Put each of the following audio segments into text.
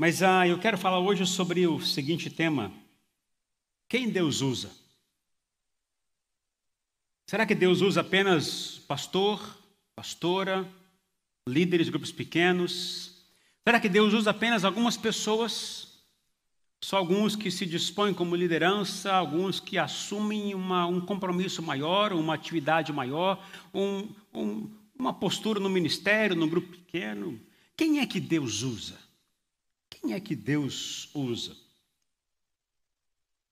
Mas ah, eu quero falar hoje sobre o seguinte tema: quem Deus usa? Será que Deus usa apenas pastor, pastora, líderes de grupos pequenos? Será que Deus usa apenas algumas pessoas? Só alguns que se dispõem como liderança, alguns que assumem uma, um compromisso maior, uma atividade maior, um, um, uma postura no ministério, no grupo pequeno. Quem é que Deus usa? Quem é que Deus usa?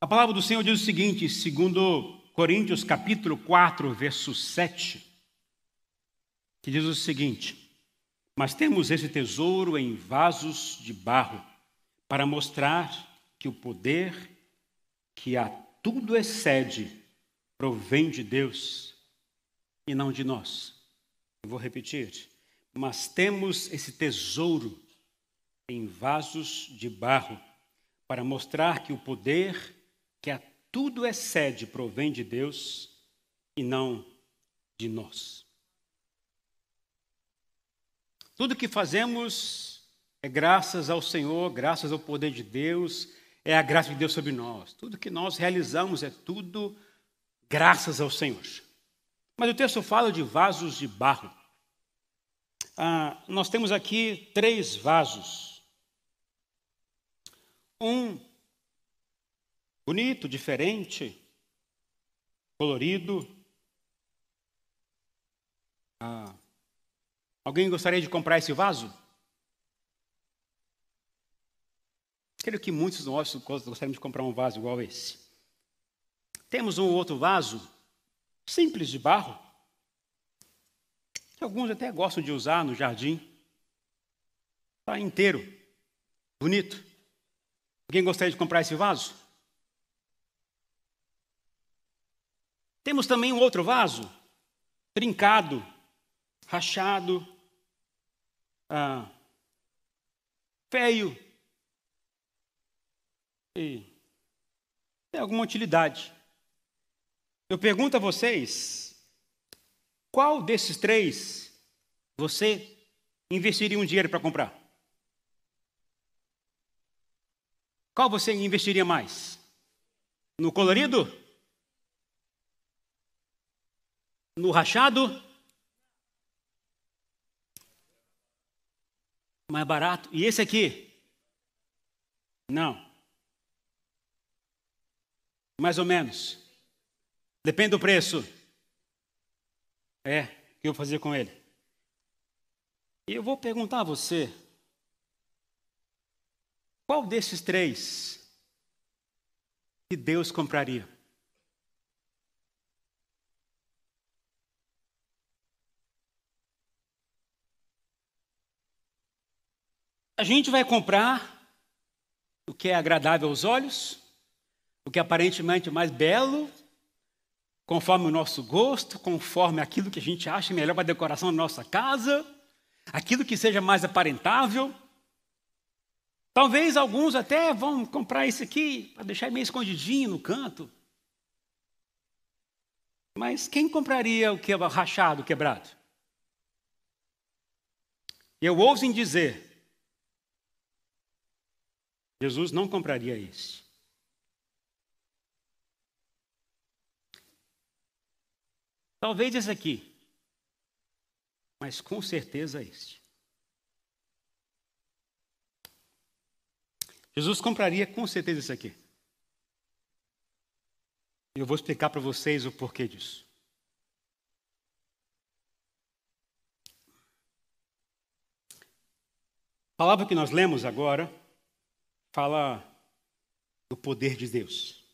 A palavra do Senhor diz o seguinte, segundo Coríntios capítulo 4, verso 7, que diz o seguinte: Mas temos esse tesouro em vasos de barro, para mostrar que o poder que a tudo excede provém de Deus e não de nós. Eu vou repetir. Mas temos esse tesouro em vasos de barro para mostrar que o poder que a tudo excede provém de Deus e não de nós. Tudo que fazemos é graças ao Senhor, graças ao poder de Deus, é a graça de Deus sobre nós. Tudo que nós realizamos é tudo graças ao Senhor. Mas o texto fala de vasos de barro. Ah, nós temos aqui três vasos. Um bonito, diferente, colorido. Ah, alguém gostaria de comprar esse vaso? Creio que muitos de nós gostaríamos de comprar um vaso igual esse. Temos um outro vaso, simples de barro, que alguns até gostam de usar no jardim. Está inteiro, bonito. Alguém gostaria de comprar esse vaso? Temos também um outro vaso, trincado, rachado, ah, feio, e tem alguma utilidade. Eu pergunto a vocês: qual desses três você investiria um dinheiro para comprar? Qual você investiria mais? No colorido? No rachado? Mais barato? E esse aqui? Não. Mais ou menos. Depende do preço. É, o que eu vou fazer com ele? E eu vou perguntar a você: qual desses três que Deus compraria? A gente vai comprar o que é agradável aos olhos, o que é aparentemente mais belo, conforme o nosso gosto, conforme aquilo que a gente acha melhor para a decoração da nossa casa, aquilo que seja mais aparentável. Talvez alguns até vão comprar isso aqui para deixar meio escondidinho no canto. Mas quem compraria o que rachado, quebrado? Eu ouso em dizer, Jesus não compraria isso. Talvez esse aqui, mas com certeza este. Jesus compraria com certeza esse aqui. Eu vou explicar para vocês o porquê disso. A palavra que nós lemos agora fala do poder de Deus.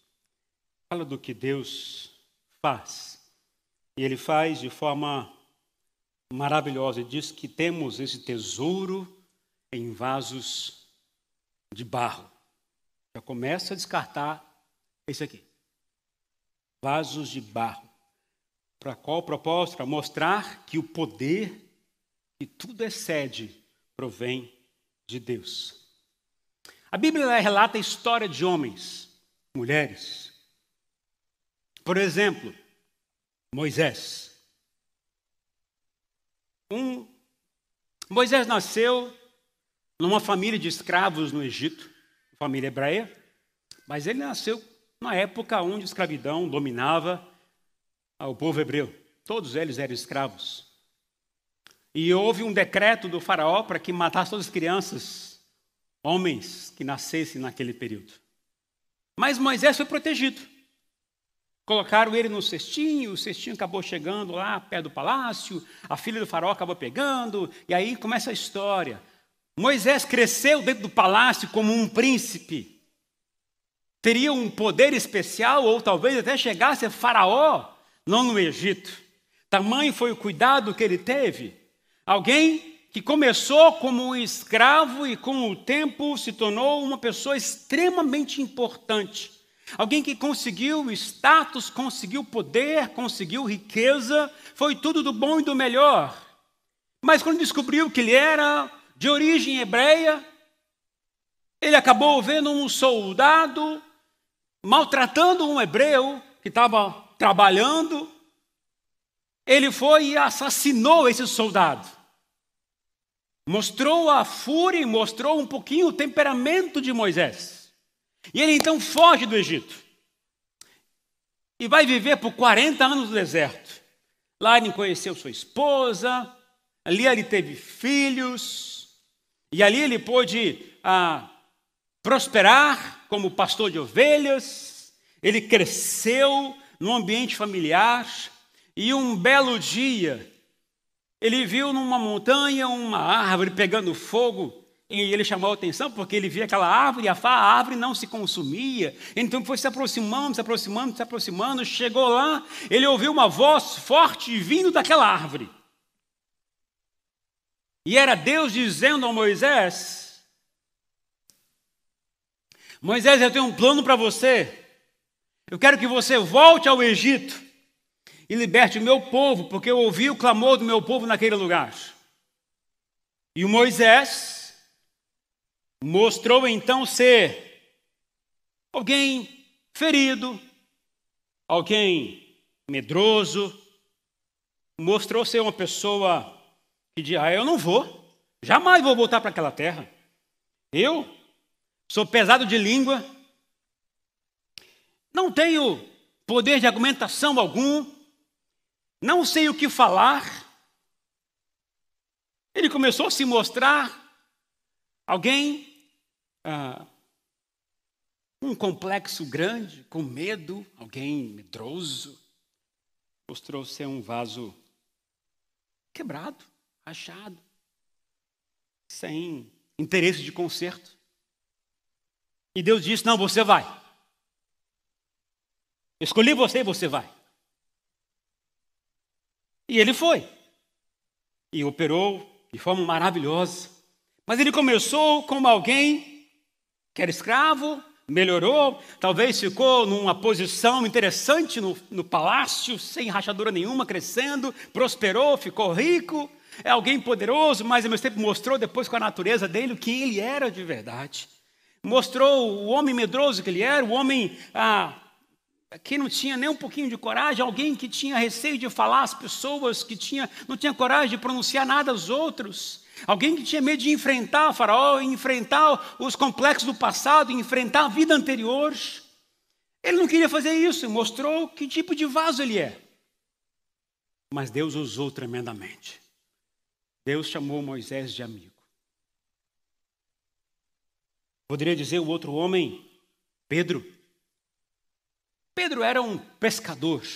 Fala do que Deus faz. E ele faz de forma maravilhosa. Ele diz que temos esse tesouro em vasos de barro. Já começa a descartar esse aqui. Vasos de barro. Para qual propósito? Para mostrar que o poder que tudo excede provém de Deus. A Bíblia relata a história de homens, mulheres. Por exemplo, Moisés. Um, Moisés nasceu numa família de escravos no Egito, família hebreia, mas ele nasceu na época onde a escravidão dominava o povo hebreu. Todos eles eram escravos. E houve um decreto do faraó para que matasse todas as crianças, homens que nascessem naquele período. Mas Moisés foi protegido. Colocaram ele no cestinho, o cestinho acabou chegando lá perto do palácio, a filha do faraó acabou pegando, e aí começa a história. Moisés cresceu dentro do palácio como um príncipe. Teria um poder especial, ou talvez até chegasse a faraó, não no Egito. Tamanho foi o cuidado que ele teve. Alguém que começou como um escravo e com o tempo se tornou uma pessoa extremamente importante. Alguém que conseguiu status, conseguiu poder, conseguiu riqueza, foi tudo do bom e do melhor. Mas quando descobriu que ele era de origem hebreia, ele acabou vendo um soldado maltratando um hebreu que estava trabalhando. Ele foi e assassinou esse soldado. Mostrou a fúria e mostrou um pouquinho o temperamento de Moisés. E ele então foge do Egito. E vai viver por 40 anos no deserto. Lá ele conheceu sua esposa, ali ele teve filhos, e ali ele pôde ah, prosperar como pastor de ovelhas. Ele cresceu no ambiente familiar, e um belo dia ele viu numa montanha uma árvore pegando fogo e ele chamou a atenção porque ele via aquela árvore a árvore não se consumia. Então foi se aproximando, se aproximando, se aproximando. Chegou lá, ele ouviu uma voz forte vindo daquela árvore. E era Deus dizendo a Moisés: Moisés, eu tenho um plano para você. Eu quero que você volte ao Egito e liberte o meu povo, porque eu ouvi o clamor do meu povo naquele lugar. E o Moisés mostrou então ser alguém ferido, alguém medroso, mostrou ser uma pessoa que diz: ah, eu não vou, jamais vou voltar para aquela terra. Eu sou pesado de língua, não tenho poder de argumentação algum, não sei o que falar. Ele começou a se mostrar alguém ah, um complexo grande, com medo, alguém medroso. Mostrou ser um vaso quebrado, rachado, sem interesse de conserto. E Deus disse: Não, você vai. Escolhi você e você vai. E ele foi. E operou de forma maravilhosa. Mas ele começou como alguém que era escravo, melhorou, talvez ficou numa posição interessante no, no palácio, sem rachadura nenhuma, crescendo, prosperou, ficou rico. É alguém poderoso, mas ao mesmo tempo mostrou depois com a natureza dele o que ele era de verdade. Mostrou o homem medroso que ele era, o homem ah, que não tinha nem um pouquinho de coragem, alguém que tinha receio de falar às pessoas, que tinha, não tinha coragem de pronunciar nada aos outros, alguém que tinha medo de enfrentar o faraó, enfrentar os complexos do passado, enfrentar a vida anterior. Ele não queria fazer isso, mostrou que tipo de vaso ele é. Mas Deus usou tremendamente. Deus chamou Moisés de amigo. Poderia dizer o outro homem, Pedro, Pedro era um pescador,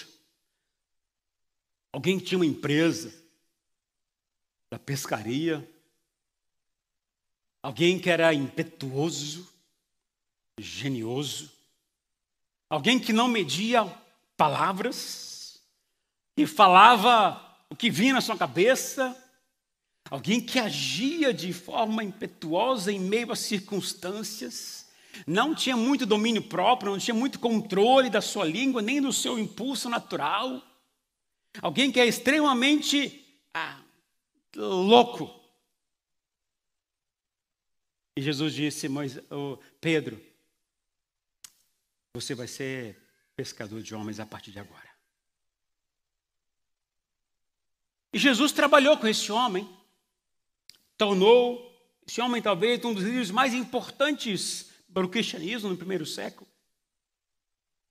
alguém tinha uma empresa da pescaria, alguém que era impetuoso, genioso, alguém que não media palavras e falava o que vinha na sua cabeça, alguém que agia de forma impetuosa em meio às circunstâncias não tinha muito domínio próprio, não tinha muito controle da sua língua, nem do seu impulso natural. Alguém que é extremamente ah, louco. E Jesus disse, Moisés, oh, Pedro, você vai ser pescador de homens a partir de agora. E Jesus trabalhou com esse homem, tornou Esse homem, talvez, um dos líderes mais importantes para o cristianismo no primeiro século.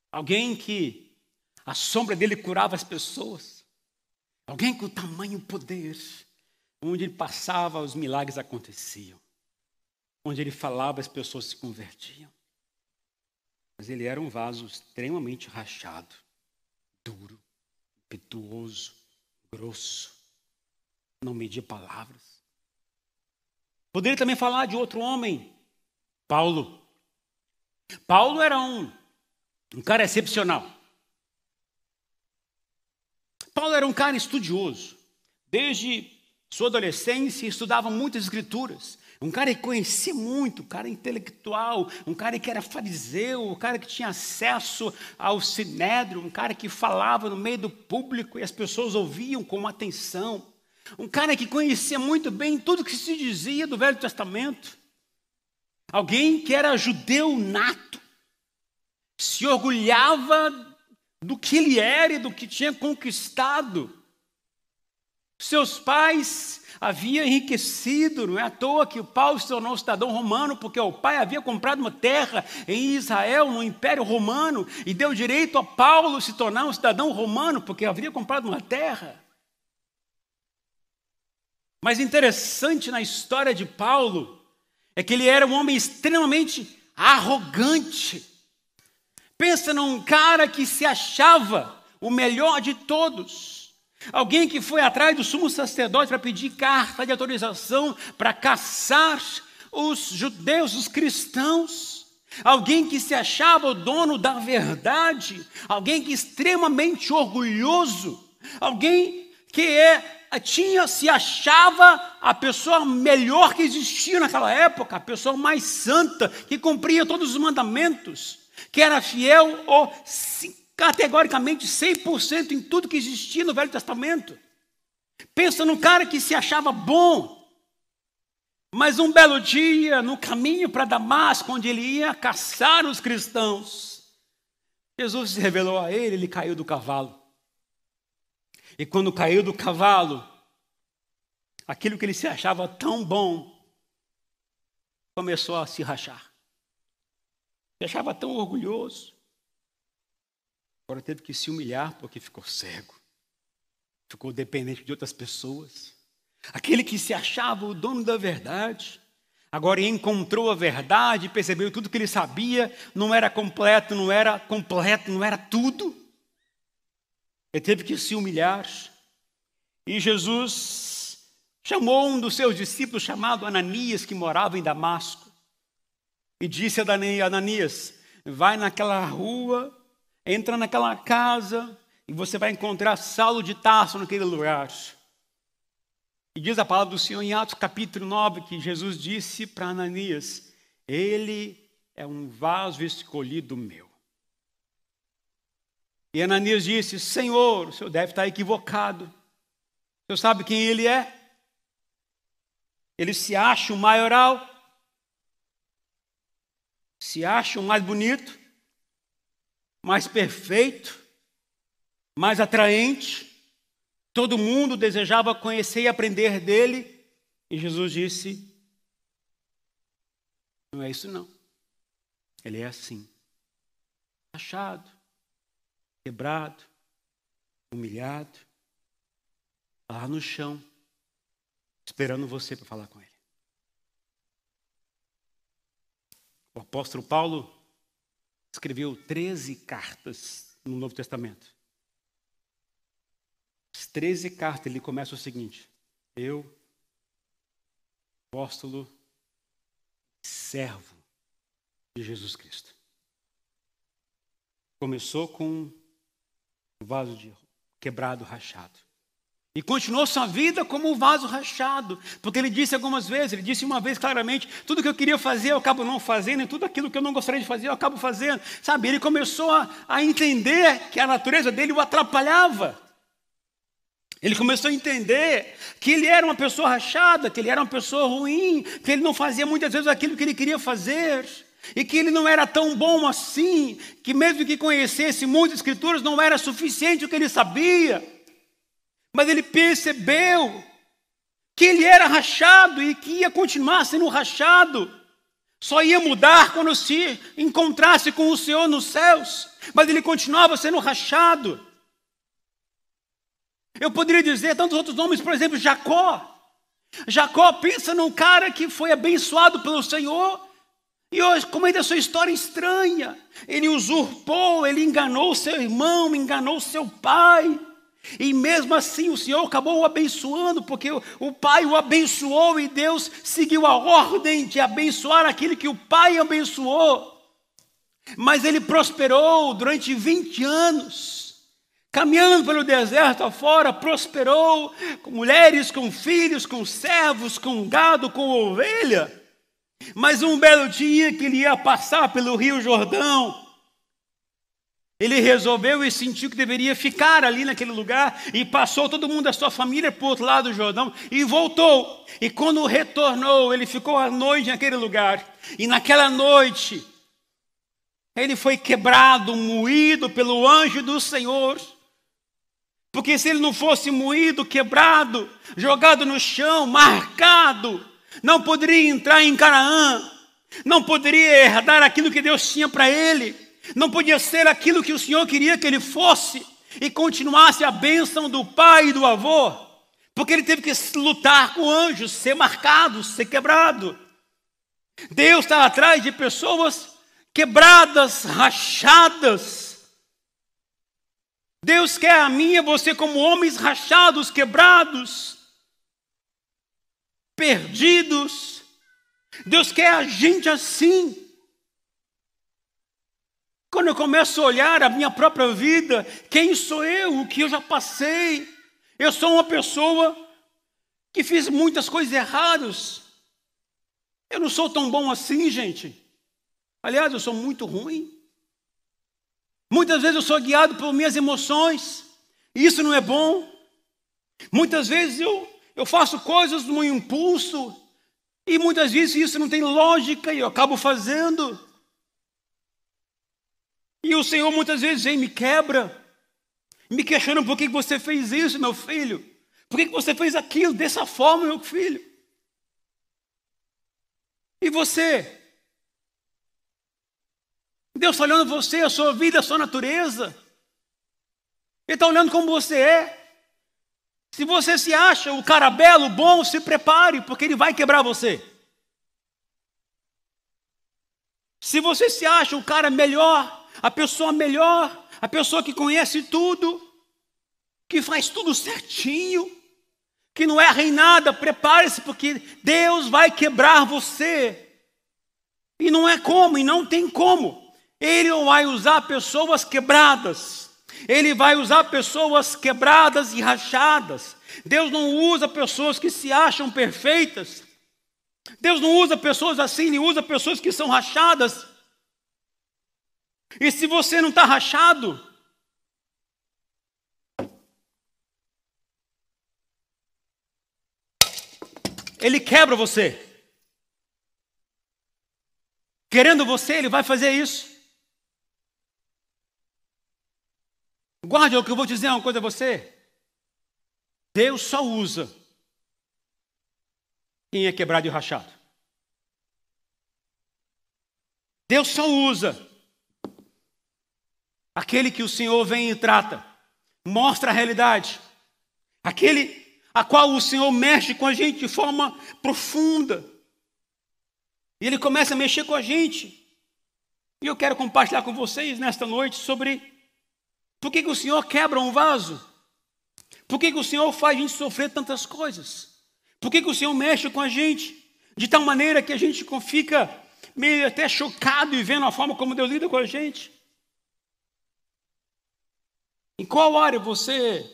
Alguém que a sombra dele curava as pessoas. Alguém com tamanho poder. Onde ele passava, os milagres aconteciam. Onde ele falava, as pessoas se convertiam. Mas ele era um vaso extremamente rachado, duro, impetuoso, grosso. Não media palavras. Poderia também falar de outro homem, Paulo. Paulo era um, um cara excepcional. Paulo era um cara estudioso. Desde sua adolescência, estudava muitas escrituras. Um cara que conhecia muito, um cara intelectual, um cara que era fariseu, um cara que tinha acesso ao sinédrio, um cara que falava no meio do público e as pessoas ouviam com atenção. Um cara que conhecia muito bem tudo que se dizia do Velho Testamento. Alguém que era judeu nato, se orgulhava do que ele era e do que tinha conquistado. Seus pais haviam enriquecido, não é à toa que Paulo se tornou cidadão romano, porque o pai havia comprado uma terra em Israel, no Império Romano, e deu direito a Paulo se tornar um cidadão romano, porque havia comprado uma terra. Mas interessante na história de Paulo é que ele era um homem extremamente arrogante. Pensa num cara que se achava o melhor de todos. Alguém que foi atrás do sumo sacerdote para pedir carta de autorização para caçar os judeus, os cristãos. Alguém que se achava o dono da verdade. Alguém que é extremamente orgulhoso. Alguém que é tinha, se achava a pessoa melhor que existia naquela época, a pessoa mais santa, que cumpria todos os mandamentos, que era fiel ou categoricamente 100% em tudo que existia no Velho Testamento. Pensa num cara que se achava bom, mas um belo dia, no caminho para Damasco, onde ele ia caçar os cristãos, Jesus se revelou a ele, ele caiu do cavalo. E quando caiu do cavalo, aquilo que ele se achava tão bom começou a se rachar. Se achava tão orgulhoso. Agora teve que se humilhar porque ficou cego. Ficou dependente de outras pessoas. Aquele que se achava o dono da verdade, agora encontrou a verdade, percebeu tudo que ele sabia, não era completo, não era completo, não era tudo. Ele teve que se humilhar. E Jesus chamou um dos seus discípulos, chamado Ananias, que morava em Damasco, e disse a Ananias: Vai naquela rua, entra naquela casa, e você vai encontrar Saulo de Tarso naquele lugar. E diz a palavra do Senhor em Atos capítulo 9 que Jesus disse para Ananias: Ele é um vaso escolhido meu. E Ananias disse: Senhor, o senhor deve estar equivocado. O senhor sabe quem ele é? Ele se acha o maioral, se acha o mais bonito, mais perfeito, mais atraente. Todo mundo desejava conhecer e aprender dele. E Jesus disse: Não é isso, não. Ele é assim, achado, quebrado, humilhado, lá no chão, esperando você para falar com ele. O apóstolo Paulo escreveu 13 cartas no Novo Testamento. As 13 cartas, ele começa o seguinte: Eu, apóstolo, servo de Jesus Cristo. Começou com o vaso de quebrado, rachado. E continuou sua vida como um vaso rachado, porque ele disse algumas vezes, ele disse uma vez claramente: tudo que eu queria fazer eu acabo não fazendo, e tudo aquilo que eu não gostaria de fazer eu acabo fazendo. Sabe, ele começou a, a entender que a natureza dele o atrapalhava. Ele começou a entender que ele era uma pessoa rachada, que ele era uma pessoa ruim, que ele não fazia muitas vezes aquilo que ele queria fazer. E que ele não era tão bom assim, que mesmo que conhecesse muitas escrituras, não era suficiente o que ele sabia. Mas ele percebeu que ele era rachado e que ia continuar sendo rachado. Só ia mudar quando se encontrasse com o Senhor nos céus, mas ele continuava sendo rachado. Eu poderia dizer tantos outros nomes, por exemplo, Jacó. Jacó pensa num cara que foi abençoado pelo Senhor, e hoje, como ainda a sua história estranha, ele usurpou, ele enganou seu irmão, enganou seu pai. E mesmo assim o Senhor acabou o abençoando, porque o pai o abençoou e Deus seguiu a ordem de abençoar aquilo que o pai abençoou. Mas ele prosperou durante 20 anos, caminhando pelo deserto afora, prosperou com mulheres, com filhos, com servos, com gado, com ovelha. Mas um belo dia que ele ia passar pelo Rio Jordão, ele resolveu e sentiu que deveria ficar ali naquele lugar e passou todo mundo da sua família para o outro lado do Jordão e voltou. E quando retornou, ele ficou a noite naquele lugar. E naquela noite, ele foi quebrado, moído pelo anjo do Senhor. Porque se ele não fosse moído, quebrado, jogado no chão, marcado, não poderia entrar em Canaã, não poderia herdar aquilo que Deus tinha para ele não podia ser aquilo que o Senhor queria que ele fosse e continuasse a bênção do pai e do avô, porque ele teve que lutar com anjos, ser marcado, ser quebrado. Deus está atrás de pessoas quebradas, rachadas. Deus quer a e você como homens rachados, quebrados, perdidos. Deus quer a gente assim. Quando eu começo a olhar a minha própria vida, quem sou eu, o que eu já passei? Eu sou uma pessoa que fiz muitas coisas erradas. Eu não sou tão bom assim, gente. Aliás, eu sou muito ruim. Muitas vezes eu sou guiado por minhas emoções, e isso não é bom. Muitas vezes eu, eu faço coisas no impulso, e muitas vezes isso não tem lógica e eu acabo fazendo. E o Senhor muitas vezes vem me quebra, me questiona por que você fez isso, meu filho. Por que você fez aquilo dessa forma, meu filho? E você? Deus está olhando você, a sua vida, a sua natureza. Ele está olhando como você é. Se você se acha o cara belo, bom, se prepare, porque ele vai quebrar você. Se você se acha o cara melhor, a pessoa melhor, a pessoa que conhece tudo, que faz tudo certinho, que não erra em nada, prepare-se, porque Deus vai quebrar você. E não é como, e não tem como. Ele vai usar pessoas quebradas. Ele vai usar pessoas quebradas e rachadas. Deus não usa pessoas que se acham perfeitas. Deus não usa pessoas assim, ele usa pessoas que são rachadas. E se você não está rachado, ele quebra você. Querendo você, ele vai fazer isso. Guarde o que eu vou dizer uma coisa a você. Deus só usa quem é quebrado e rachado. Deus só usa aquele que o Senhor vem e trata, mostra a realidade, aquele a qual o Senhor mexe com a gente de forma profunda. E ele começa a mexer com a gente. E eu quero compartilhar com vocês nesta noite sobre por que, que o Senhor quebra um vaso? Por que, que o Senhor faz a gente sofrer tantas coisas? Por que, que o Senhor mexe com a gente de tal maneira que a gente fica meio até chocado e vendo a forma como Deus lida com a gente? Em qual área você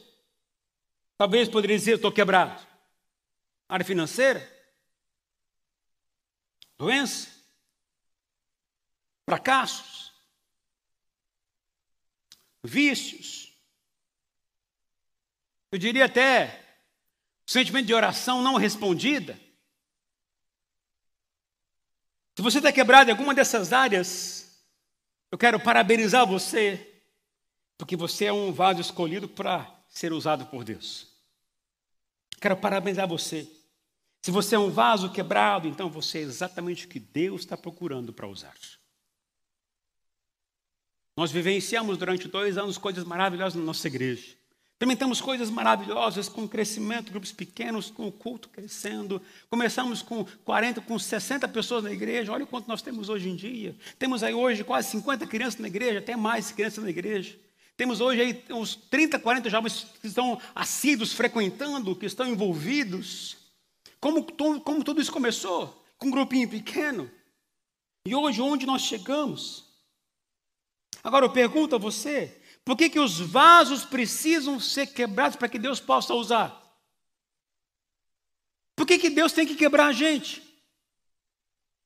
talvez poderia dizer estou quebrado? Área financeira? Doença? Fracassos? Vícios? Eu diria até sentimento de oração não respondida. Se você está quebrado em alguma dessas áreas, eu quero parabenizar você porque você é um vaso escolhido para ser usado por Deus. Quero parabenizar você. Se você é um vaso quebrado, então você é exatamente o que Deus está procurando para usar. Nós vivenciamos durante dois anos coisas maravilhosas na nossa igreja. Também temos coisas maravilhosas com crescimento, grupos pequenos, com o culto crescendo. Começamos com 40, com 60 pessoas na igreja. Olha o quanto nós temos hoje em dia. Temos aí hoje quase 50 crianças na igreja, até mais crianças na igreja. Temos hoje aí uns 30, 40 jovens que estão assíduos, frequentando, que estão envolvidos. Como, como tudo isso começou? Com um grupinho pequeno. E hoje, onde nós chegamos? Agora eu pergunto a você: por que, que os vasos precisam ser quebrados para que Deus possa usar? Por que, que Deus tem que quebrar a gente?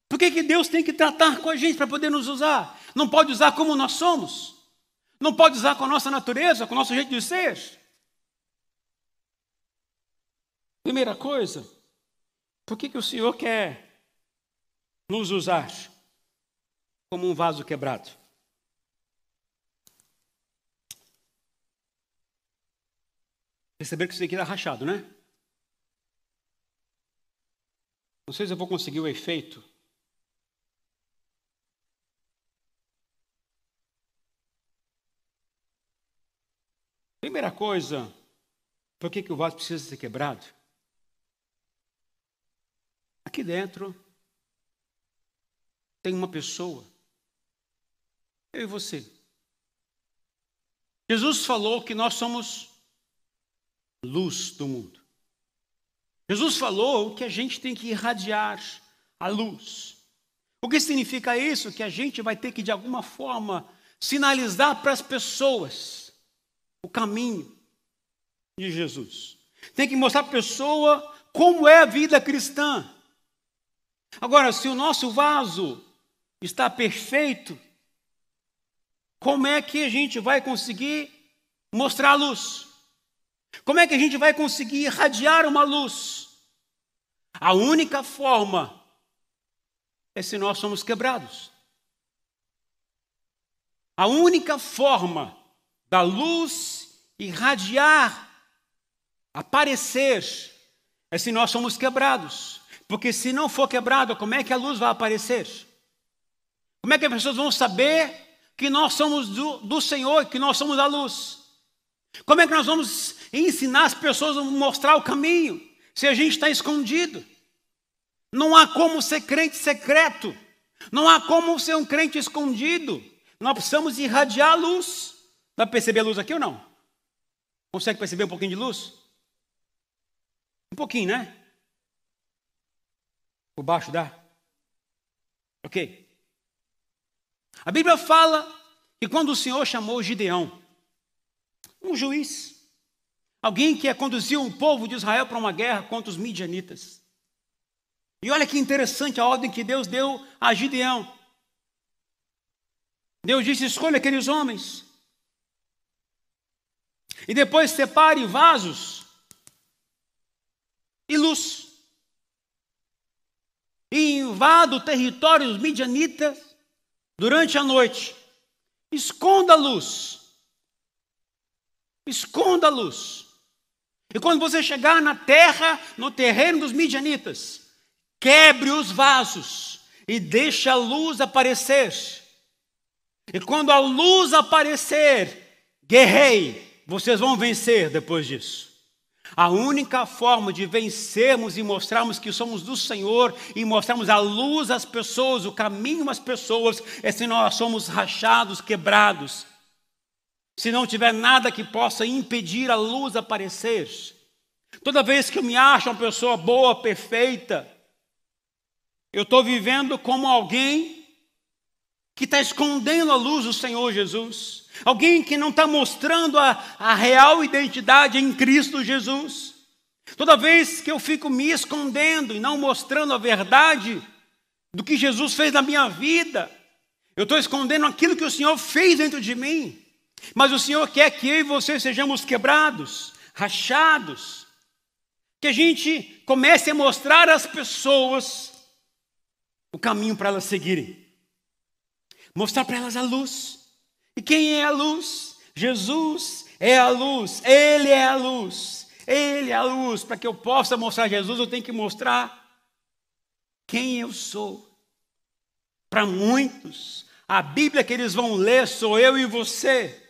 Por que, que Deus tem que tratar com a gente para poder nos usar? Não pode usar como nós somos? Não pode usar com a nossa natureza, com o nosso jeito de ser? Primeira coisa, por que, que o Senhor quer nos usar como um vaso quebrado? Perceberam que isso aqui está rachado, né? Não sei se eu vou conseguir o efeito. Primeira coisa, por que, que o vaso precisa ser quebrado? Aqui dentro tem uma pessoa, eu e você. Jesus falou que nós somos luz do mundo. Jesus falou que a gente tem que irradiar a luz. O que significa isso? Que a gente vai ter que, de alguma forma, sinalizar para as pessoas o caminho de Jesus. Tem que mostrar para a pessoa como é a vida cristã. Agora, se o nosso vaso está perfeito, como é que a gente vai conseguir mostrar a luz? Como é que a gente vai conseguir irradiar uma luz? A única forma é se nós somos quebrados. A única forma da luz irradiar, aparecer, é se nós somos quebrados. Porque se não for quebrado, como é que a luz vai aparecer? Como é que as pessoas vão saber que nós somos do, do Senhor, que nós somos a luz? Como é que nós vamos ensinar as pessoas a mostrar o caminho se a gente está escondido? Não há como ser crente secreto. Não há como ser um crente escondido. Nós precisamos irradiar a luz. Dá para perceber a luz aqui ou não? Consegue perceber um pouquinho de luz? Um pouquinho, né? Por baixo dá? Ok. A Bíblia fala que quando o Senhor chamou Gideão, um juiz, alguém que ia conduzir um povo de Israel para uma guerra contra os midianitas. E olha que interessante a ordem que Deus deu a Gideão. Deus disse: escolha aqueles homens. E depois separe vasos e luz. E invada o território dos midianitas durante a noite. Esconda a luz Esconda a luz. E quando você chegar na terra, no terreno dos midianitas, quebre os vasos e deixe a luz aparecer. E quando a luz aparecer, guerrei, vocês vão vencer depois disso. A única forma de vencermos e mostrarmos que somos do Senhor e mostrarmos a luz às pessoas, o caminho às pessoas, é se nós somos rachados, quebrados se não tiver nada que possa impedir a luz aparecer. Toda vez que eu me acho uma pessoa boa, perfeita, eu estou vivendo como alguém que está escondendo a luz do Senhor Jesus, alguém que não está mostrando a, a real identidade em Cristo Jesus. Toda vez que eu fico me escondendo e não mostrando a verdade do que Jesus fez na minha vida, eu estou escondendo aquilo que o Senhor fez dentro de mim. Mas o Senhor quer que eu e você sejamos quebrados, rachados, que a gente comece a mostrar às pessoas o caminho para elas seguirem, mostrar para elas a luz. E quem é a luz? Jesus é a luz, Ele é a luz. Ele é a luz. Para que eu possa mostrar Jesus, eu tenho que mostrar quem eu sou. Para muitos, a Bíblia que eles vão ler sou eu e você.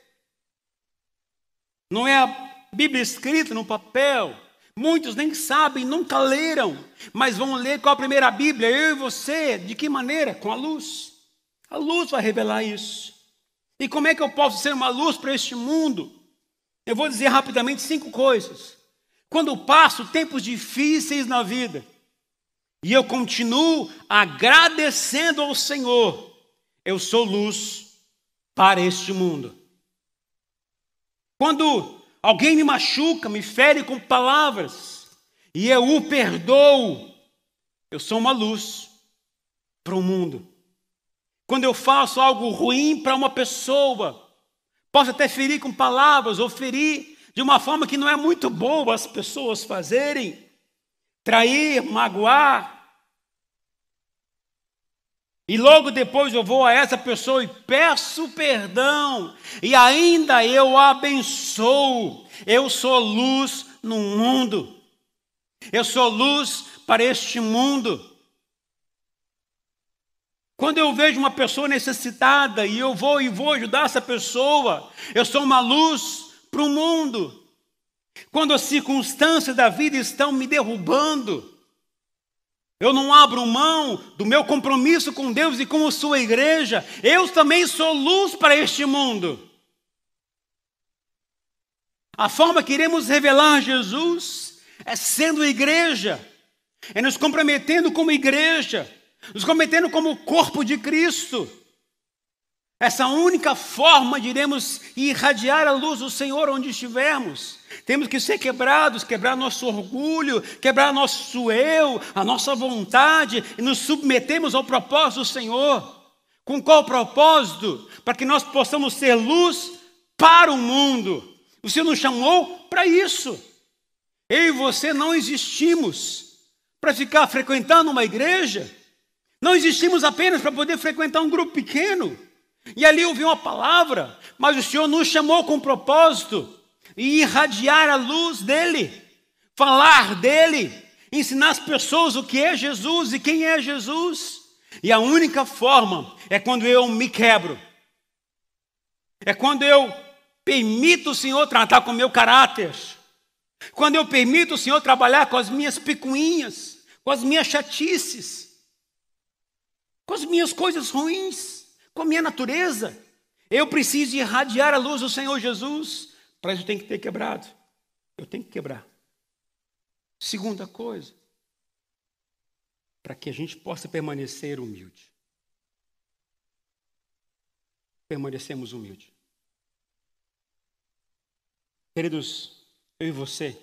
Não é a Bíblia escrita no papel. Muitos nem sabem, nunca leram, mas vão ler qual a primeira Bíblia, eu e você. De que maneira? Com a luz. A luz vai revelar isso. E como é que eu posso ser uma luz para este mundo? Eu vou dizer rapidamente cinco coisas. Quando passo tempos difíceis na vida, e eu continuo agradecendo ao Senhor, eu sou luz para este mundo. Quando alguém me machuca, me fere com palavras, e eu o perdoo, eu sou uma luz para o mundo. Quando eu faço algo ruim para uma pessoa, posso até ferir com palavras ou ferir de uma forma que não é muito boa as pessoas fazerem, trair, magoar. E logo depois eu vou a essa pessoa e peço perdão, e ainda eu abençoo. Eu sou luz no mundo, eu sou luz para este mundo. Quando eu vejo uma pessoa necessitada e eu vou e vou ajudar essa pessoa, eu sou uma luz para o mundo. Quando as circunstâncias da vida estão me derrubando, eu não abro mão do meu compromisso com Deus e com a sua igreja, eu também sou luz para este mundo. A forma que iremos revelar Jesus é sendo igreja, é nos comprometendo como igreja nos cometendo como corpo de Cristo. Essa única forma de iremos irradiar a luz do Senhor onde estivermos. Temos que ser quebrados, quebrar nosso orgulho, quebrar nosso eu, a nossa vontade e nos submetemos ao propósito do Senhor. Com qual propósito? Para que nós possamos ser luz para o mundo. O Senhor nos chamou para isso. Eu e você não existimos para ficar frequentando uma igreja não existimos apenas para poder frequentar um grupo pequeno e ali ouvir uma palavra, mas o Senhor nos chamou com propósito e irradiar a luz dele, falar dele, ensinar as pessoas o que é Jesus e quem é Jesus. E a única forma é quando eu me quebro, é quando eu permito o Senhor tratar com o meu caráter, quando eu permito o Senhor trabalhar com as minhas picuinhas, com as minhas chatices com as minhas coisas ruins, com a minha natureza. Eu preciso irradiar a luz do Senhor Jesus. Para isso eu tenho que ter quebrado. Eu tenho que quebrar. Segunda coisa, para que a gente possa permanecer humilde. Permanecemos humildes. Queridos, eu e você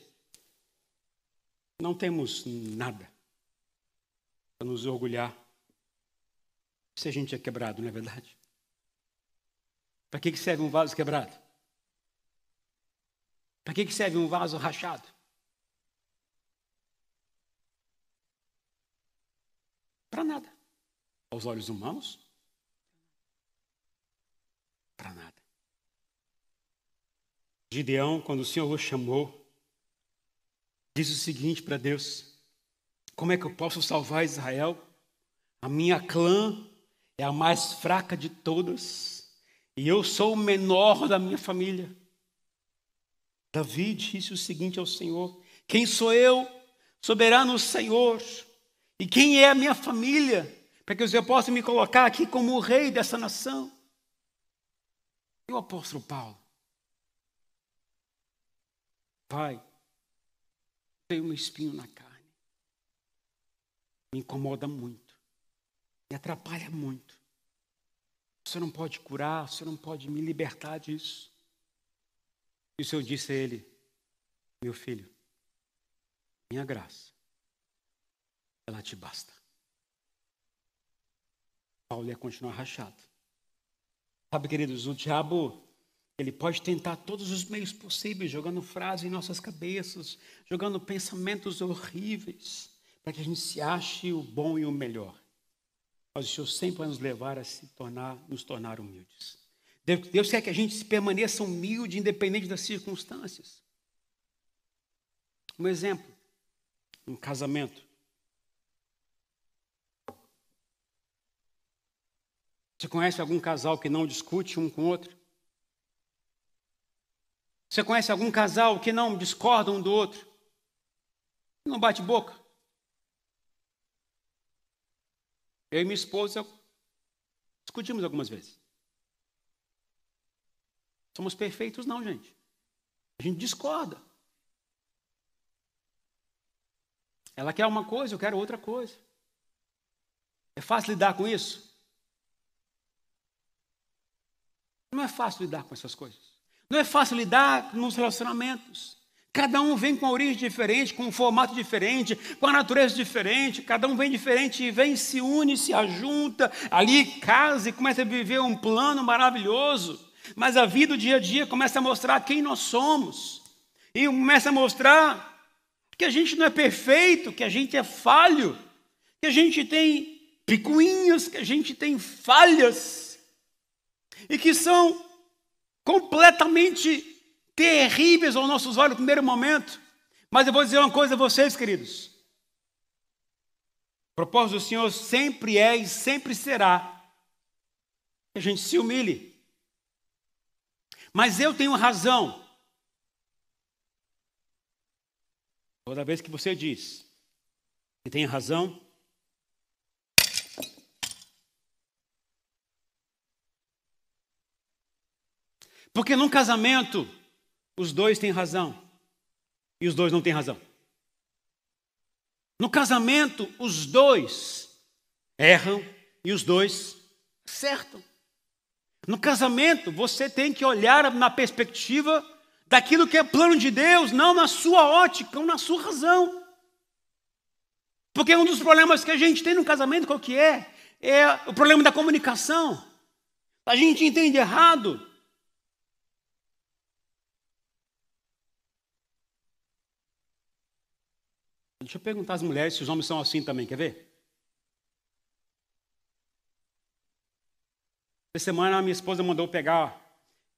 não temos nada para nos orgulhar se a gente é quebrado, não é verdade? Para que serve um vaso quebrado? Para que serve um vaso rachado? Para nada. Aos olhos humanos? Para nada. Gideão, quando o Senhor o chamou, disse o seguinte para Deus: Como é que eu posso salvar Israel? A minha clã é a mais fraca de todas, e eu sou o menor da minha família. Davi disse o seguinte ao Senhor: Quem sou eu, soberano Senhor? E quem é a minha família, para que Senhor possa me colocar aqui como o rei dessa nação? E o apóstolo Paulo, Pai, tenho um espinho na carne, me incomoda muito. Me atrapalha muito. Você não pode curar, você não pode me libertar disso. E o Senhor disse a ele: Meu filho, minha graça, ela te basta. Paulo ia continuar rachado. Sabe, queridos, o diabo, ele pode tentar todos os meios possíveis, jogando frases em nossas cabeças, jogando pensamentos horríveis, para que a gente se ache o bom e o melhor. Mas o Senhor sempre vai nos levar a se tornar, nos tornar humildes. Deus quer que a gente permaneça humilde, independente das circunstâncias. Um exemplo, um casamento. Você conhece algum casal que não discute um com o outro? Você conhece algum casal que não discorda um do outro? Não bate boca? Eu e minha esposa discutimos algumas vezes. Somos perfeitos, não, gente. A gente discorda. Ela quer uma coisa, eu quero outra coisa. É fácil lidar com isso? Não é fácil lidar com essas coisas. Não é fácil lidar nos relacionamentos. Cada um vem com origem diferente, com um formato diferente, com a natureza diferente, cada um vem diferente e vem, se une, se ajunta, ali casa e começa a viver um plano maravilhoso. Mas a vida, o dia a dia, começa a mostrar quem nós somos. E começa a mostrar que a gente não é perfeito, que a gente é falho, que a gente tem picuinhas, que a gente tem falhas, e que são completamente terríveis aos nossos olhos no primeiro momento. Mas eu vou dizer uma coisa a vocês, queridos. O propósito do Senhor sempre é e sempre será que a gente se humilhe. Mas eu tenho razão. Toda vez que você diz que tem razão, porque num casamento os dois têm razão e os dois não têm razão. No casamento, os dois erram e os dois acertam. No casamento, você tem que olhar na perspectiva daquilo que é plano de Deus, não na sua ótica, ou na sua razão. Porque um dos problemas que a gente tem no casamento, qual que é? É o problema da comunicação. A gente entende errado. Deixa eu perguntar às mulheres se os homens são assim também, quer ver? Essa semana a minha esposa mandou pegar,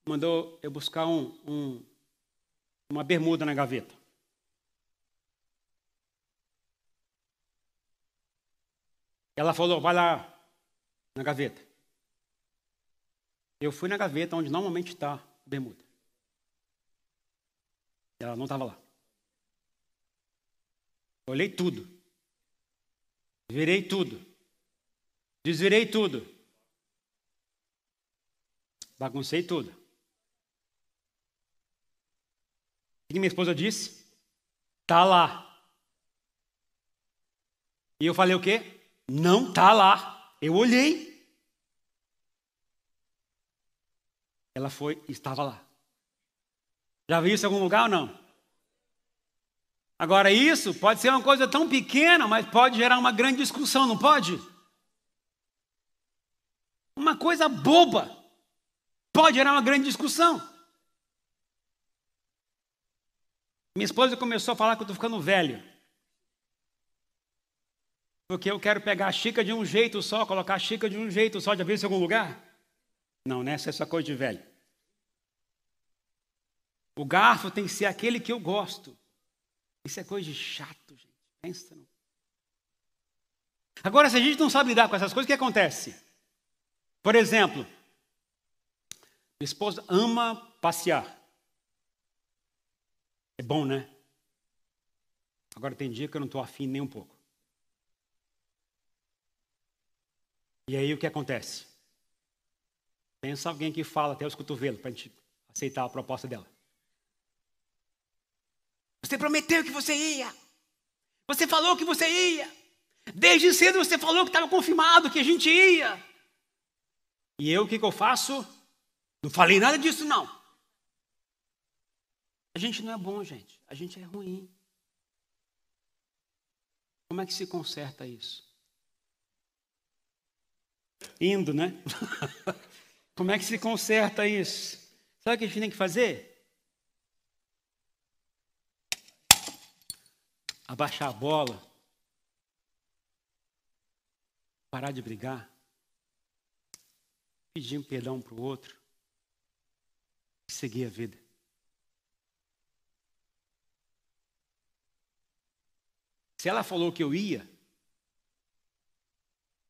mandou eu buscar um, um, uma bermuda na gaveta. Ela falou, vai lá na gaveta. Eu fui na gaveta onde normalmente está a bermuda. Ela não estava lá. Olhei tudo. Virei tudo. Desvirei tudo. Baguncei tudo. O que minha esposa disse? Tá lá. E eu falei o quê? Não tá lá. Eu olhei. Ela foi e estava lá. Já viu isso em algum lugar ou não? Agora, isso pode ser uma coisa tão pequena, mas pode gerar uma grande discussão, não pode? Uma coisa boba pode gerar uma grande discussão. Minha esposa começou a falar que eu estou ficando velho. Porque eu quero pegar a xícara de um jeito só, colocar a xícara de um jeito só. Já viu isso em algum lugar? Não, né? Essa é só coisa de velho. O garfo tem que ser aquele que eu gosto. Isso é coisa de chato, gente. Pensa não. Agora, se a gente não sabe lidar com essas coisas, o que acontece? Por exemplo, minha esposa ama passear. É bom, né? Agora tem dia que eu não estou afim nem um pouco. E aí o que acontece? Pensa alguém que fala até os cotovelos para a gente aceitar a proposta dela. Você prometeu que você ia. Você falou que você ia. Desde cedo você falou que estava confirmado que a gente ia. E eu o que, que eu faço? Não falei nada disso, não. A gente não é bom, gente. A gente é ruim. Como é que se conserta isso? Indo, né? Como é que se conserta isso? Sabe o que a gente tem que fazer? Abaixar a bola, parar de brigar, pedir um perdão para o outro e seguir a vida. Se ela falou que eu ia,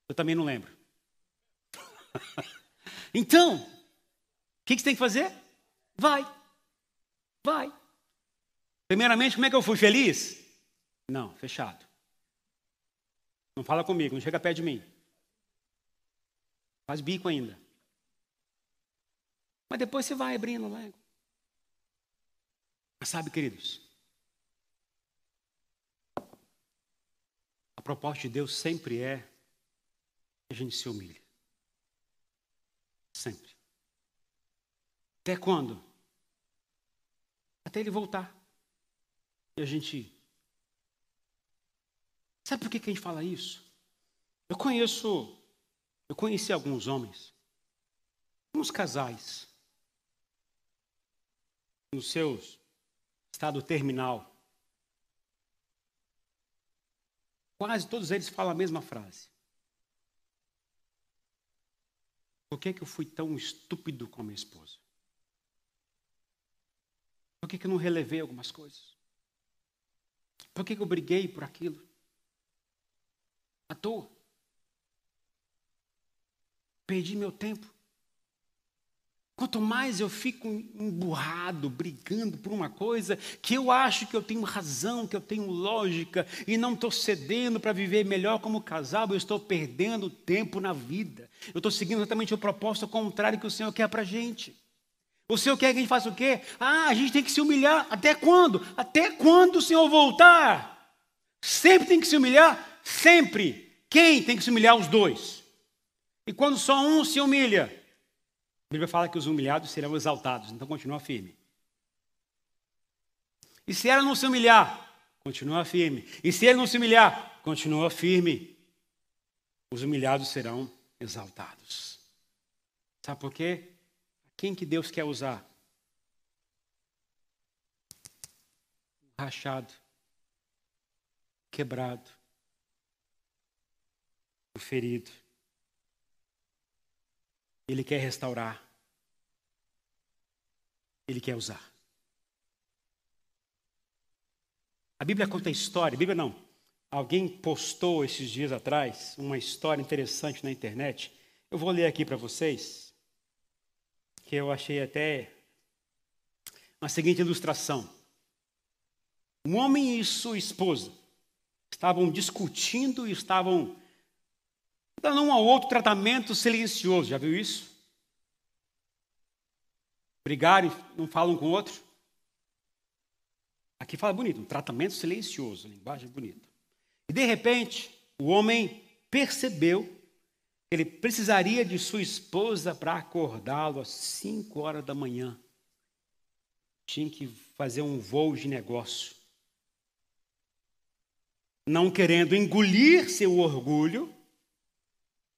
eu também não lembro. então, o que, que você tem que fazer? Vai. Vai. Primeiramente, como é que eu fui feliz? Não, fechado. Não fala comigo, não chega perto de mim. Faz bico ainda. Mas depois você vai abrindo logo. Mas sabe, queridos, a proposta de Deus sempre é que a gente se humilhe. Sempre. Até quando? Até ele voltar. E a gente. Sabe por que, que a gente fala isso? Eu conheço, eu conheci alguns homens, uns casais, no seu estado terminal. Quase todos eles falam a mesma frase. Por que, que eu fui tão estúpido com a minha esposa? Por que, que eu não relevei algumas coisas? Por que, que eu briguei por aquilo? À toa. Perdi meu tempo. Quanto mais eu fico emburrado, brigando por uma coisa que eu acho que eu tenho razão, que eu tenho lógica e não estou cedendo para viver melhor como casal, eu estou perdendo tempo na vida. Eu estou seguindo exatamente o propósito contrário que o Senhor quer para a gente. O Senhor quer que a gente faça o quê? Ah, a gente tem que se humilhar. Até quando? Até quando o Senhor voltar? Sempre tem que se humilhar? Sempre. Quem tem que se humilhar? Os dois. E quando só um se humilha? A Bíblia fala que os humilhados serão exaltados, então continua firme. E se ela não se humilhar, continua firme. E se ele não se humilhar, continua firme. Os humilhados serão exaltados. Sabe por quê? Quem que Deus quer usar? Rachado, quebrado, o ferido. Ele quer restaurar. Ele quer usar. A Bíblia conta história, Bíblia não. Alguém postou esses dias atrás uma história interessante na internet. Eu vou ler aqui para vocês, que eu achei até a seguinte ilustração. Um homem e sua esposa estavam discutindo e estavam dando um ao outro tratamento silencioso. Já viu isso? Brigarem, não falam com o outro. Aqui fala bonito, um tratamento silencioso, linguagem bonita. E de repente, o homem percebeu que ele precisaria de sua esposa para acordá-lo às 5 horas da manhã. Tinha que fazer um voo de negócio. Não querendo engolir seu orgulho,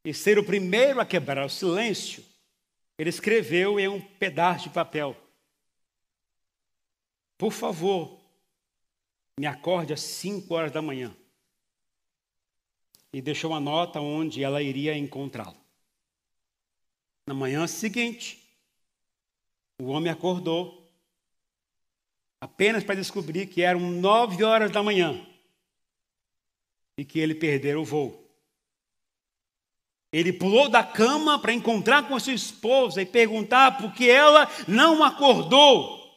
e ser o primeiro a quebrar o silêncio, ele escreveu em um pedaço de papel: Por favor, me acorde às 5 horas da manhã. E deixou uma nota onde ela iria encontrá-lo. Na manhã seguinte, o homem acordou apenas para descobrir que eram nove horas da manhã e que ele perdera o voo. Ele pulou da cama para encontrar com a sua esposa e perguntar por que ela não acordou.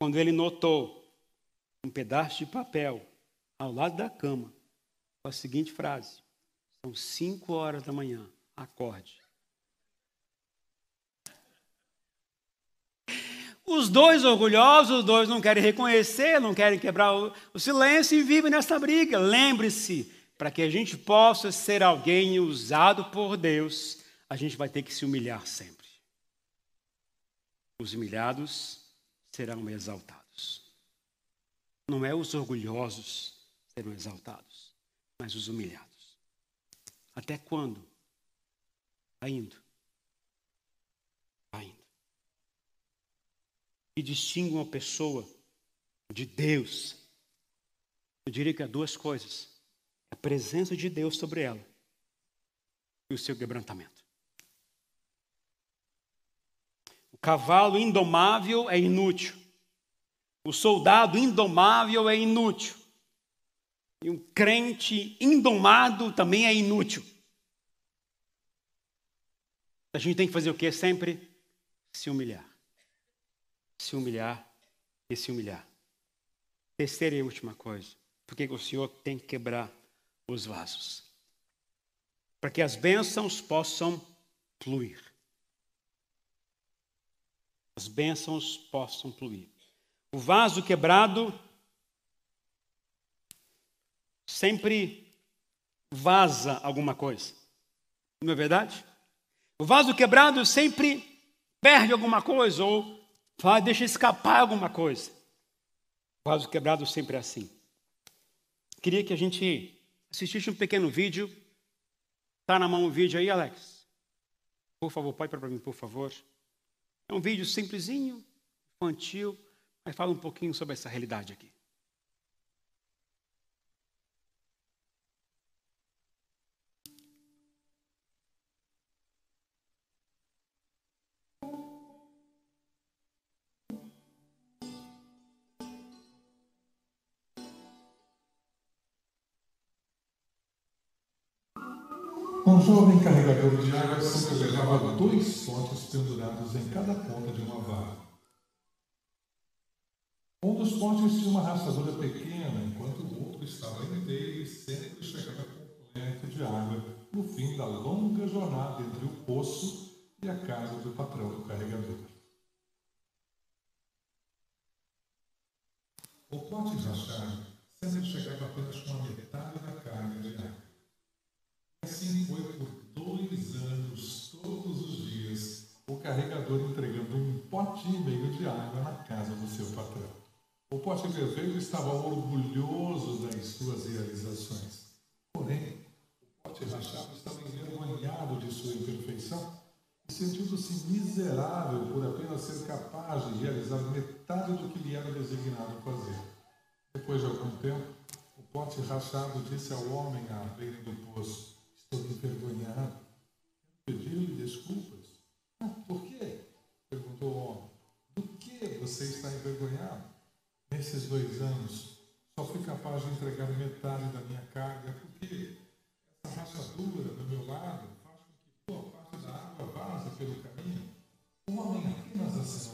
Quando ele notou um pedaço de papel ao lado da cama, com a seguinte frase: São cinco horas da manhã, acorde. Os dois orgulhosos, os dois não querem reconhecer, não querem quebrar o, silêncio e vivem nessa briga. Lembre-se, para que a gente possa ser alguém usado por Deus, a gente vai ter que se humilhar sempre. Os humilhados serão exaltados. Não é os orgulhosos serão exaltados, mas os humilhados. Até quando? Vai indo. Vai indo. E distingue uma pessoa de Deus. Eu diria que há duas coisas presença de Deus sobre ela e o seu quebrantamento. O cavalo indomável é inútil. O soldado indomável é inútil. E um crente indomado também é inútil. A gente tem que fazer o que sempre? Se humilhar. Se humilhar e se humilhar. Terceira e última coisa. Por que o Senhor tem que quebrar os vasos? Para que as bênçãos possam fluir. As bênçãos possam fluir. O vaso quebrado sempre vaza alguma coisa. Não é verdade? O vaso quebrado sempre perde alguma coisa ou deixa escapar alguma coisa. O vaso quebrado sempre é assim. Queria que a gente assistisse um pequeno vídeo. Está na mão o vídeo aí, Alex? Por favor, pode para mim, por favor. É um vídeo simplesinho, infantil, mas fala um pouquinho sobre essa realidade aqui. Um jovem carregador de água sempre levava dois potes pendurados em cada ponta de uma vara. Um dos potes tinha uma rachadura pequena, enquanto o outro estava inteiro e sempre chegava completo de água no fim da longa jornada entre o poço e a casa do patrão do carregador. O pote rachado sempre chegava apenas com a metade da carga de água. Assim foi por dois anos, todos os dias, o carregador entregando um pote e meio de água na casa do seu patrão. O pote vermelho estava orgulhoso das suas realizações. Porém, o pote rachado estava envergonhado de sua imperfeição e sentindo-se miserável por apenas ser capaz de realizar metade do que lhe era designado fazer. Depois de algum tempo, o pote rachado disse ao homem à beira do poço: Estou envergonhado. Pediu-lhe desculpas. Ah, por quê? Perguntou o homem. Do que você está envergonhado? Nesses dois anos, só fui capaz de entregar metade da minha carga, porque essa rachadura do meu lado faz com que boa parte da água vaza pelo caminho. O homem apenas assinou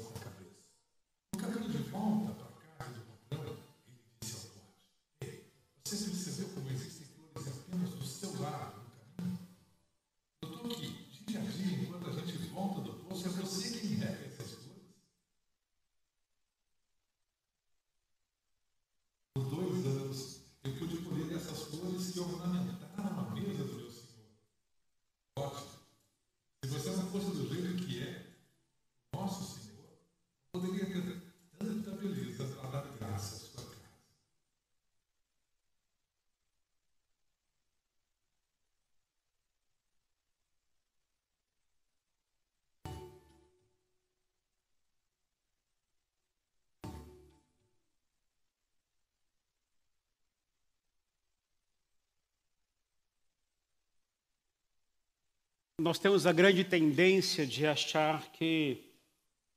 Nós temos a grande tendência de achar que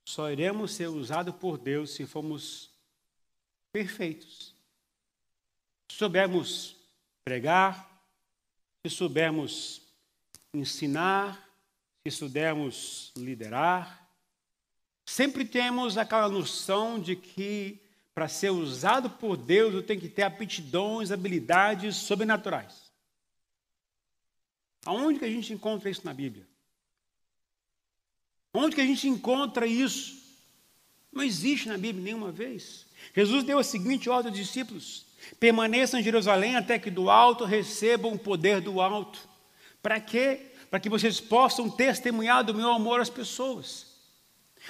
só iremos ser usados por Deus se formos perfeitos. Se soubermos pregar, se soubermos ensinar, se soubermos liderar. Sempre temos aquela noção de que para ser usado por Deus eu tenho que ter aptidões, habilidades sobrenaturais. Aonde que a gente encontra isso na Bíblia? Onde que a gente encontra isso? Não existe na Bíblia nenhuma vez. Jesus deu a seguinte ordem aos discípulos: permaneçam em Jerusalém até que do alto recebam o poder do alto. Para quê? Para que vocês possam testemunhar do meu amor às pessoas.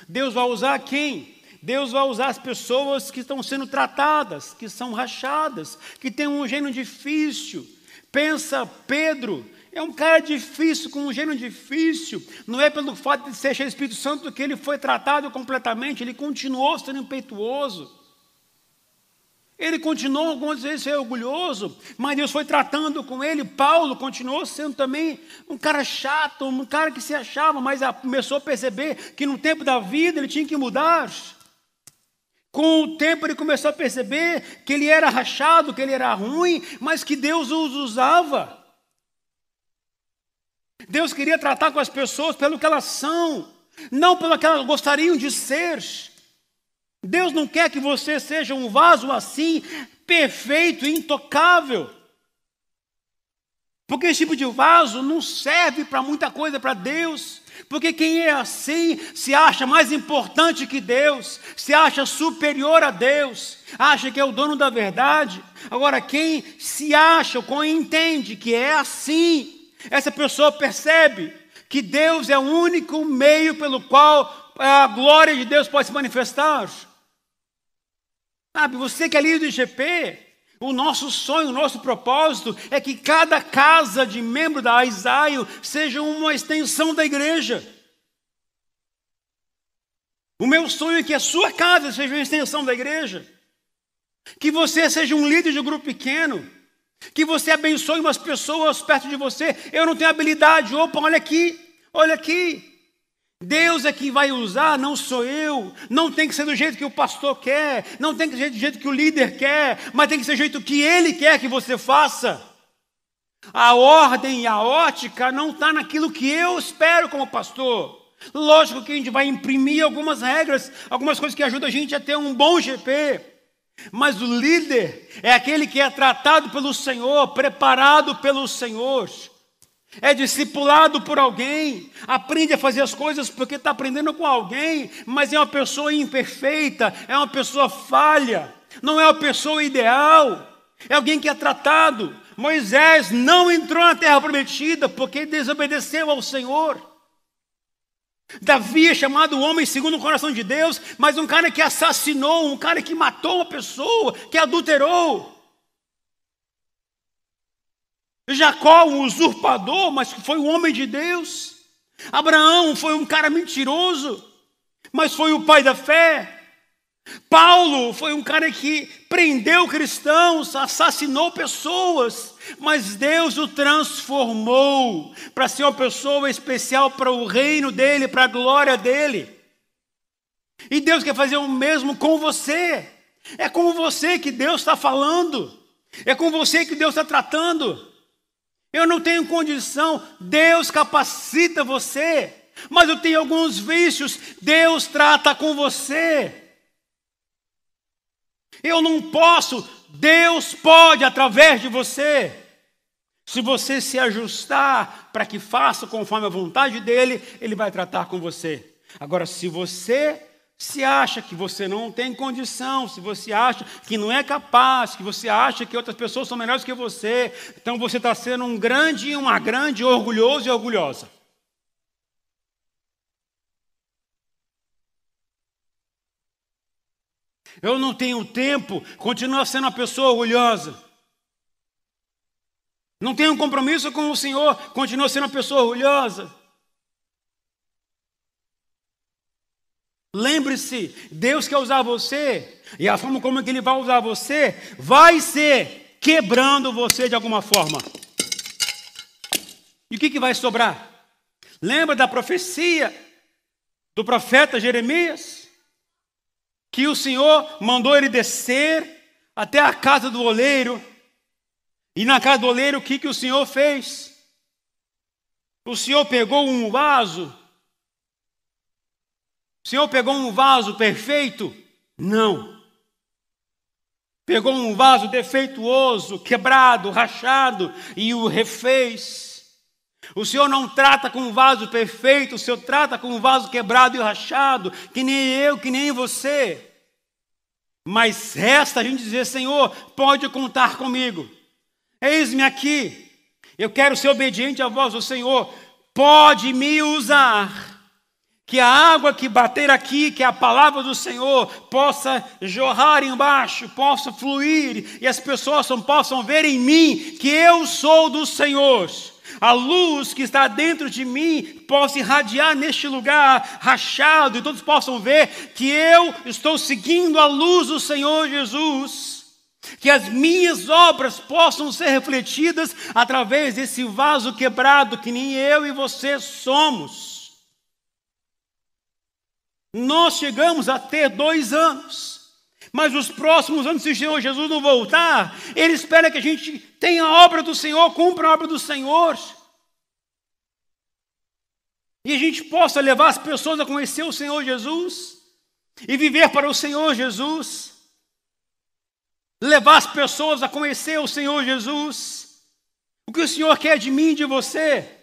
Deus vai usar quem? Deus vai usar as pessoas que estão sendo tratadas, que são rachadas, que têm um gênio difícil. Pensa Pedro, é um cara difícil, com um gênio difícil. Não é pelo fato de ser cheio do Espírito Santo que ele foi tratado completamente, ele continuou sendo impetuoso. Ele continuou algumas vezes ser orgulhoso, mas Deus foi tratando com ele. Paulo continuou sendo também um cara chato, um cara que se achava, mas começou a perceber que no tempo da vida ele tinha que mudar. Com o tempo ele começou a perceber que ele era rachado, que ele era ruim, mas que Deus os usava. Deus queria tratar com as pessoas pelo que elas são, não pelo que elas gostariam de ser. Deus não quer que você seja um vaso assim, perfeito, intocável. Porque esse tipo de vaso não serve para muita coisa para Deus. Porque quem é assim se acha mais importante que Deus, se acha superior a Deus, acha que é o dono da verdade. Agora, quem se acha ou entende que é assim, essa pessoa percebe que Deus é o único meio pelo qual a glória de Deus pode se manifestar. Sabe, você que é líder do IGP, o nosso sonho, o nosso propósito é que cada casa de membro da Aisaio seja uma extensão da igreja. O meu sonho é que a sua casa seja uma extensão da igreja. Que você seja um líder de um grupo pequeno. Que você abençoe umas pessoas perto de você. Eu não tenho habilidade. Opa, olha aqui, olha aqui. Deus é quem vai usar, não sou eu. Não tem que ser do jeito que o pastor quer, não tem que ser do jeito que o líder quer, mas tem que ser do jeito que ele quer que você faça. A ordem e a ótica não está naquilo que eu espero como pastor. Lógico que a gente vai imprimir algumas regras, algumas coisas que ajudam a gente a ter um bom GP. Mas o líder é aquele que é tratado pelo Senhor, preparado pelo Senhor é discipulado por alguém, aprende a fazer as coisas porque está aprendendo com alguém, mas é uma pessoa imperfeita, é uma pessoa falha, não é uma pessoa ideal, é alguém que é tratado. Moisés não entrou na terra prometida porque desobedeceu ao Senhor. Davi é chamado homem segundo o coração de Deus, mas um cara que assassinou, um cara que matou uma pessoa, que adulterou. Jacó, um usurpador, mas foi um homem de Deus. Abraão foi um cara mentiroso, mas foi o pai da fé. Paulo foi um cara que prendeu cristãos, assassinou pessoas, mas Deus o transformou para ser uma pessoa especial para o reino dele, para a glória dele. E Deus quer fazer o mesmo com você. É com você que Deus está falando, é com você que Deus está tratando. Eu não tenho condição, Deus capacita você. Mas eu tenho alguns vícios, Deus trata com você. Eu não posso, Deus pode através de você. Se você se ajustar para que faça conforme a vontade dele, ele vai tratar com você. Agora, se você se acha que você não tem condição, se você acha que não é capaz, que você acha que outras pessoas são melhores que você, então você está sendo um grande, uma grande orgulhoso e orgulhosa. Eu não tenho tempo, continua sendo uma pessoa orgulhosa. Não tenho compromisso com o Senhor, continua sendo uma pessoa orgulhosa. Lembre-se, Deus quer usar você, e a forma como Ele vai usar você vai ser quebrando você de alguma forma. E o que, que vai sobrar? Lembra da profecia do profeta Jeremias? Que o Senhor mandou ele descer até a casa do oleiro, e na casa do oleiro o que, que o Senhor fez? O Senhor pegou um vaso o Senhor pegou um vaso perfeito? Não. Pegou um vaso defeituoso, quebrado, rachado e o refez. O Senhor não trata com um vaso perfeito, o Senhor trata com um vaso quebrado e rachado, que nem eu, que nem você. Mas resta a gente dizer: Senhor, pode contar comigo. Eis-me aqui. Eu quero ser obediente à voz do Senhor. Pode me usar que a água que bater aqui, que a palavra do Senhor possa jorrar embaixo, possa fluir e as pessoas possam ver em mim que eu sou do Senhor. A luz que está dentro de mim possa irradiar neste lugar rachado e todos possam ver que eu estou seguindo a luz do Senhor Jesus. Que as minhas obras possam ser refletidas através desse vaso quebrado que nem eu e você somos. Nós chegamos a ter dois anos. Mas os próximos anos, se o Senhor Jesus não voltar, Ele espera que a gente tenha a obra do Senhor, cumpra a obra do Senhor. E a gente possa levar as pessoas a conhecer o Senhor Jesus e viver para o Senhor Jesus. Levar as pessoas a conhecer o Senhor Jesus. O que o Senhor quer de mim e de você?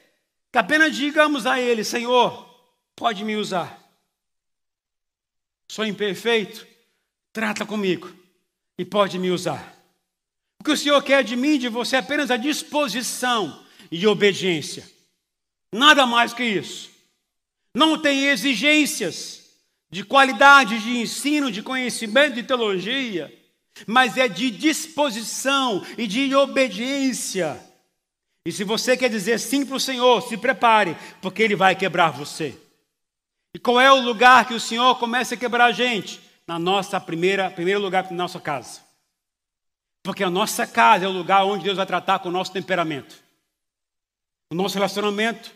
Que apenas digamos a Ele: Senhor, pode me usar. Sou imperfeito, trata comigo e pode me usar. O que o Senhor quer de mim e de você é apenas a disposição e obediência. Nada mais que isso. Não tem exigências de qualidade de ensino, de conhecimento, de teologia, mas é de disposição e de obediência. E se você quer dizer sim para o Senhor, se prepare, porque Ele vai quebrar você. E qual é o lugar que o Senhor começa a quebrar a gente? Na nossa primeira, primeiro lugar, na nossa casa. Porque a nossa casa é o lugar onde Deus vai tratar com o nosso temperamento. O nosso relacionamento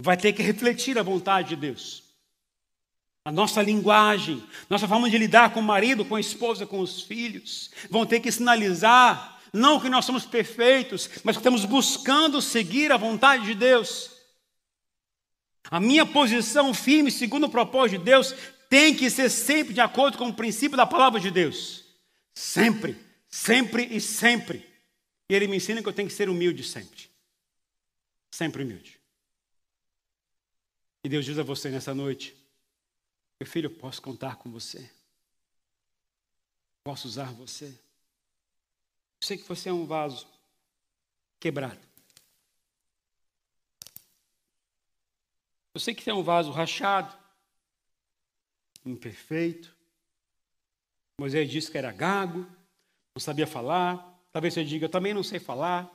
vai ter que refletir a vontade de Deus. A nossa linguagem, nossa forma de lidar com o marido, com a esposa, com os filhos, vão ter que sinalizar não que nós somos perfeitos, mas que estamos buscando seguir a vontade de Deus. A minha posição firme, segundo o propósito de Deus, tem que ser sempre de acordo com o princípio da palavra de Deus. Sempre, sempre e sempre. E ele me ensina que eu tenho que ser humilde sempre. Sempre humilde. E Deus diz a você nessa noite: Meu filho, posso contar com você. Posso usar você. Eu sei que você é um vaso quebrado. Eu sei que você é um vaso rachado, imperfeito. Moisés disse que era gago, não sabia falar. Talvez você diga, eu também não sei falar,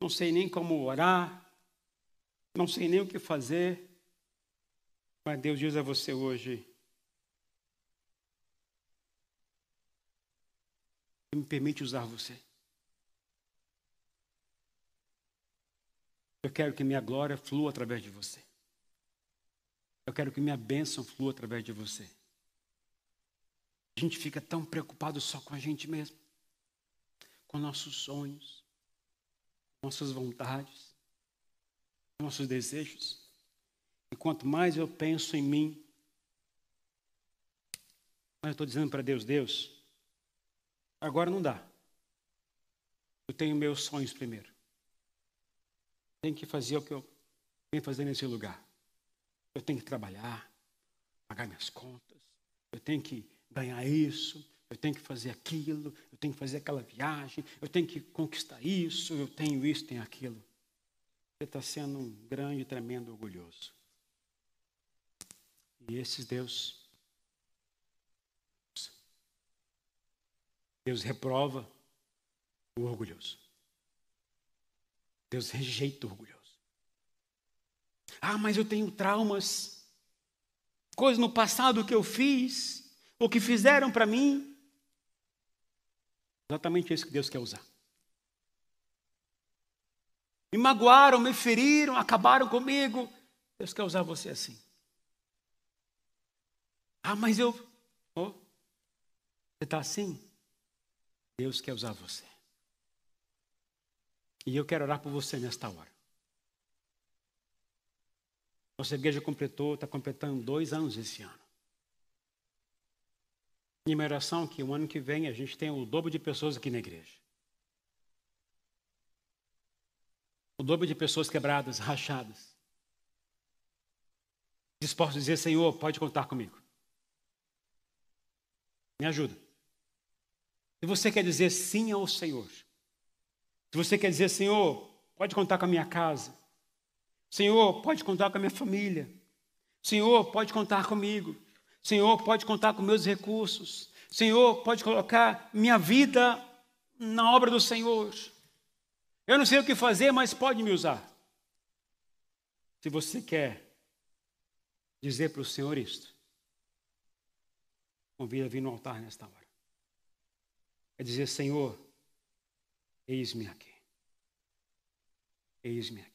não sei nem como orar, não sei nem o que fazer. Mas Deus diz a você hoje: me permite usar você. Eu quero que minha glória flua através de você. Eu quero que minha bênção flua através de você. A gente fica tão preocupado só com a gente mesmo, com nossos sonhos, nossas vontades, nossos desejos. E quanto mais eu penso em mim, mas eu estou dizendo para Deus, Deus, agora não dá. Eu tenho meus sonhos primeiro tenho que fazer o que eu venho fazer nesse lugar. Eu tenho que trabalhar, pagar minhas contas, eu tenho que ganhar isso, eu tenho que fazer aquilo, eu tenho que fazer aquela viagem, eu tenho que conquistar isso, eu tenho isso, tenho aquilo. Você está sendo um grande, tremendo orgulhoso. E esses Deus, Deus reprova o orgulhoso. Deus rejeita o orgulhoso. Ah, mas eu tenho traumas, coisas no passado que eu fiz, ou que fizeram para mim. Exatamente isso que Deus quer usar. Me magoaram, me feriram, acabaram comigo. Deus quer usar você assim. Ah, mas eu. Oh, você está assim? Deus quer usar você. E eu quero orar por você nesta hora. Nossa igreja completou, está completando dois anos esse ano. Minha oração que o ano que vem a gente tenha o dobro de pessoas aqui na igreja. O dobro de pessoas quebradas, rachadas. Dispostos a dizer, Senhor, pode contar comigo. Me ajuda. Se você quer dizer sim ao Senhor, se você quer dizer, Senhor, pode contar com a minha casa. Senhor, pode contar com a minha família. Senhor, pode contar comigo. Senhor, pode contar com meus recursos. Senhor, pode colocar minha vida na obra do Senhor. Eu não sei o que fazer, mas pode me usar. Se você quer dizer para o Senhor isto, convida a vir no altar nesta hora. É dizer, Senhor, Eis-me aqui. Eis-me aqui.